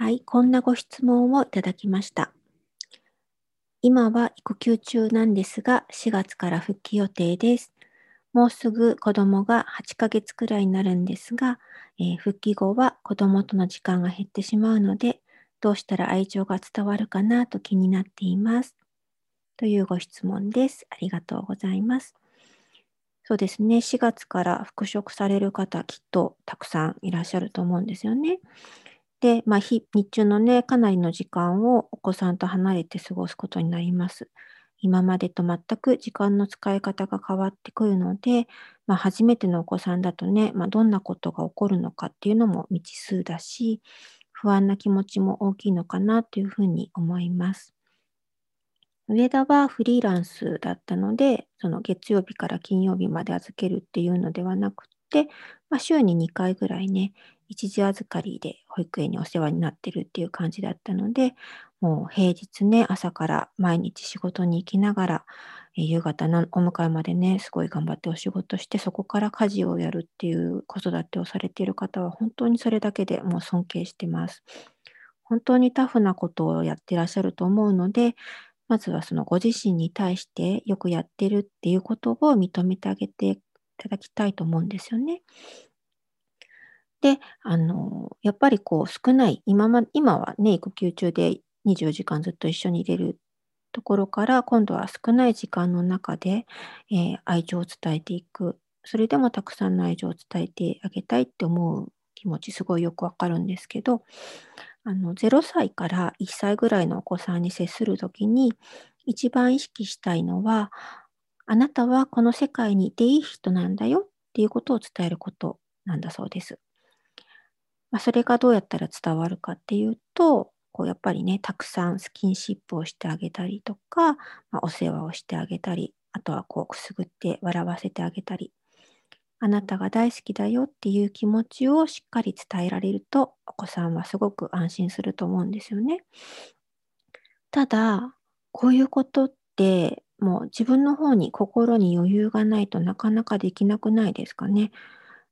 はい、こんなご質問をいただきました。今は育休中なんですが、4月から復帰予定です。もうすぐ子供が8ヶ月くらいになるんですが、えー、復帰後は子供との時間が減ってしまうので、どうしたら愛情が伝わるかなと気になっています。というご質問です。ありがとうございます。そうですね、4月から復職される方、きっとたくさんいらっしゃると思うんですよね。で、まあ、日中のね、かなりの時間をお子さんと離れて過ごすことになります。今までと全く時間の使い方が変わってくるので、まあ、初めてのお子さんだとね、まあ、どんなことが起こるのかっていうのも未知数だし、不安な気持ちも大きいのかなというふうに思います。上田はフリーランスだったので、その月曜日から金曜日まで預けるっていうのではなくて、まあ、週に2回ぐらいね、一時預かりで保育園にお世話になってるっていう感じだったので、もう平日ね、朝から毎日仕事に行きながら、夕方のお迎えまでね、すごい頑張ってお仕事して、そこから家事をやるっていう子育てをされている方は、本当にそれだけでもう尊敬してます。本当にタフなことをやってらっしゃると思うので、まずはそのご自身に対してよくやってるっていうことを認めてあげていただきたいと思うんですよね。で、あの、やっぱりこう少ない、今ま、今はね、育休中で24時間ずっと一緒にいれるところから、今度は少ない時間の中で、えー、愛情を伝えていく。それでもたくさんの愛情を伝えてあげたいって思う気持ちすごいよくわかるんですけど、あの0歳から1歳ぐらいのお子さんに接するときに一番意識したいのはあなたはこの世界にいていい人なんだよっていうことを伝えることなんだそうです。まあ、それがどうやったら伝わるかっていうと、こうやっぱりね、たくさんスキンシップをしてあげたりとか、まあ、お世話をしてあげたり、あとはこうくすぐって笑わせてあげたり、あなたが大好きだよっていう気持ちをしっかり伝えられると、お子さんはすごく安心すると思うんですよね。ただ、こういうことって、もう自分の方に心に余裕がないとなかなかできなくないですかね。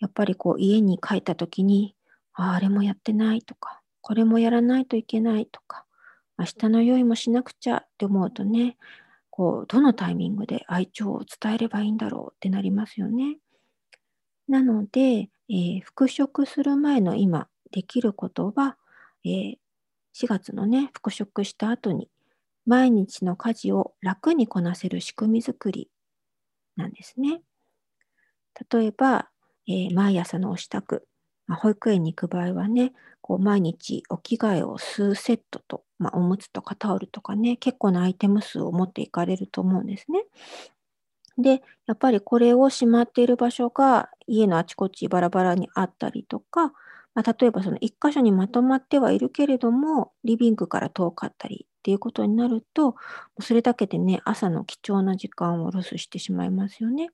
やっぱりこう家に帰った時に、ああれもやってないとか、これもやらないといけないとか、明日の用意もしなくちゃって思うとね、こう、どのタイミングで愛情を伝えればいいんだろうってなりますよね。なので、えー、復職する前の今できることは、えー、4月のね、復職した後に毎日の家事を楽にこなせる仕組み作りなんですね。例えば、えー、毎朝のお支度、まあ、保育園に行く場合はね、こう毎日お着替えを数セットと、まあ、おむつとかタオルとかね、結構なアイテム数を持っていかれると思うんですね。で、やっぱりこれをしまっている場所が家のあちこちバラバラにあったりとか、まあ、例えばその1箇所にまとまってはいるけれども、リビングから遠かったりっていうことになると、それだけでね、朝の貴重な時間をロスしてしまいますよね。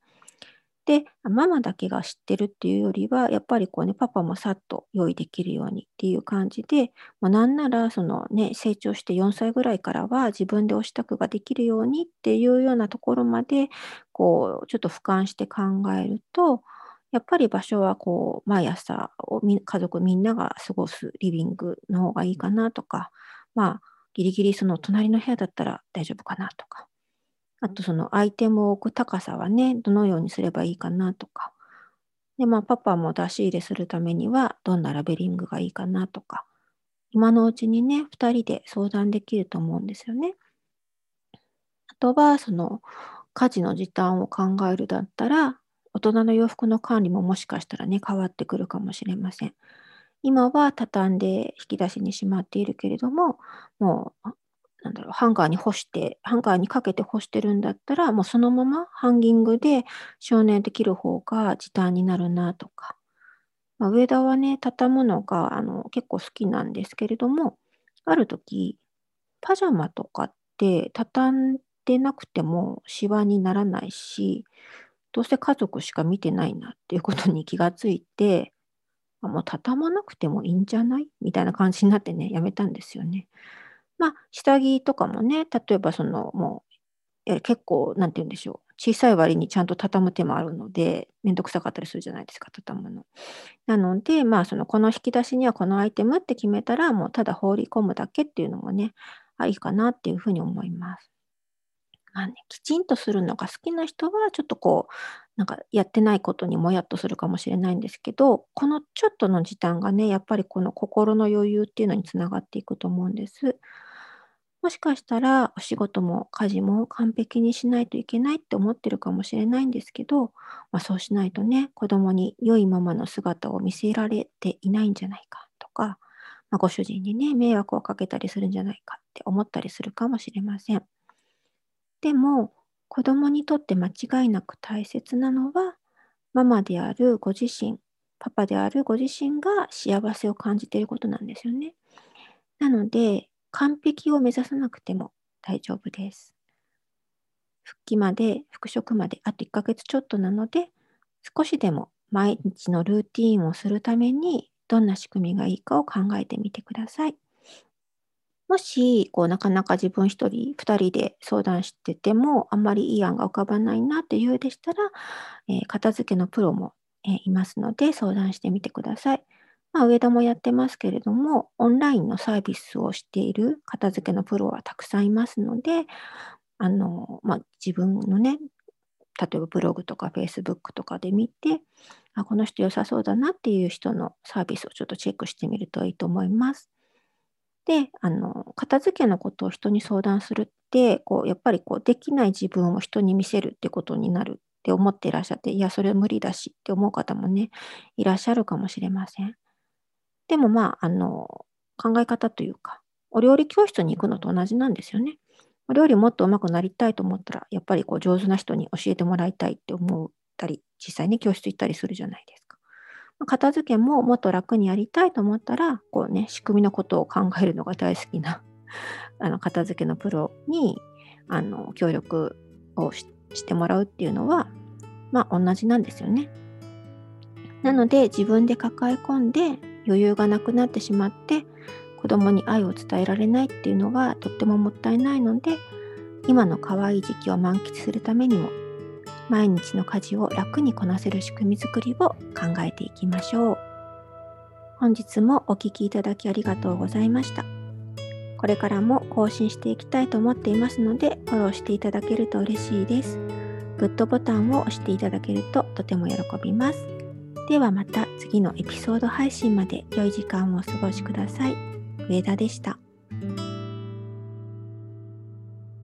で、ママだけが知ってるっていうよりは、やっぱりこうね、パパもさっと用意できるようにっていう感じで、まあ、なんならそのね、成長して4歳ぐらいからは自分でお支度ができるようにっていうようなところまで、こう、ちょっと俯瞰して考えると、やっぱり場所はこう、毎朝を家族みんなが過ごすリビングの方がいいかなとか、まあ、ギリギリその隣の部屋だったら大丈夫かなとか、あとそのアイテムを置く高さはね、どのようにすればいいかなとか。で、まあパパも出し入れするためにはどんなラベリングがいいかなとか。今のうちにね、2人で相談できると思うんですよね。あとは、その家事の時短を考えるだったら、大人の洋服の管理ももしかしたらね、変わってくるかもしれません。今は畳んで引き出しにしまっているけれども、もうなんだろう、ハンガーに干して、ハンガーにかけて干してるんだったら、もうそのままハンギングで少年できる方が時短になるなとか。まあ、上田はね、畳むのがあの結構好きなんですけれども、ある時、パジャマとかって畳んでなくてもシワにならないし、どうせ家族しか見てないなっていうことに気がついて、もう畳まなくてもいいんじゃない？みたいな感じになってね、やめたんですよね。まあ、下着とかもね、例えばその、もう、え結構、なんて言うんでしょう。小さい割にちゃんと畳む手もあるので、めんどくさかったりするじゃないですか、畳むの。なので、まあ、その、この引き出しにはこのアイテムって決めたら、もうただ放り込むだけっていうのもね、あ、いいかなっていうふうに思います。まあね、きちんとするのが好きな人は、ちょっとこう、なんかやってないことにもやっとするかもしれないんですけど、このちょっとの時短がね、やっぱりこの心の余裕っていうのにつながっていくと思うんです。もしかしたらお仕事も家事も完璧にしないといけないって思ってるかもしれないんですけど、まあ、そうしないとね、子供に良いままの姿を見せられていないんじゃないかとか、まあ、ご主人にね、迷惑をかけたりするんじゃないかって思ったりするかもしれません。でも、子供にとって間違いなく大切なのは、ママであるご自身、パパであるご自身が幸せを感じていることなんですよね。なので、完璧を目指さなくても大丈夫です。復帰まで、復職まであと1ヶ月ちょっとなので、少しでも毎日のルーティンをするためにどんな仕組みがいいかを考えてみてください。もし、こう、なかなか自分一人、二人で相談してても、あんまりいい案が浮かばないなっていうようでしたら、えー、片付けのプロも、えー、いますので、相談してみてください。まあ、上田もやってますけれども、オンラインのサービスをしている片付けのプロはたくさんいますので、あの、まあ、自分のね、例えばブログとかフェイスブックとかで見て、あ、この人良さそうだなっていう人のサービスをちょっとチェックしてみるといいと思います。で、あの、片付けのことを人に相談するって、こう、やっぱりこう、できない自分を人に見せるってことになるって思っていらっしゃって、いや、それは無理だしって思う方もね、いらっしゃるかもしれません。でもまあ、あの、考え方というか、お料理教室に行くのと同じなんですよね。お料理もっと上手くなりたいと思ったら、やっぱりこう上手な人に教えてもらいたいって思ったり、実際に教室行ったりするじゃないですか。片付けももっと楽にやりたいと思ったら、こうね、仕組みのことを考えるのが大好きな あの片付けのプロにあの協力をしてもらうっていうのは、まあ同じなんですよね。なので自分で抱え込んで余裕がなくなってしまって子供に愛を伝えられないっていうのはとってももったいないので今の可愛い時期を満喫するためにも毎日の家事を楽にこなせる仕組み作りを考えていきましょう。本日もお聴きいただきありがとうございました。これからも更新していきたいと思っていますので、フォローしていただけると嬉しいです。グッドボタンを押していただけるととても喜びます。ではまた次のエピソード配信まで良い時間をお過ごしください。上田でした。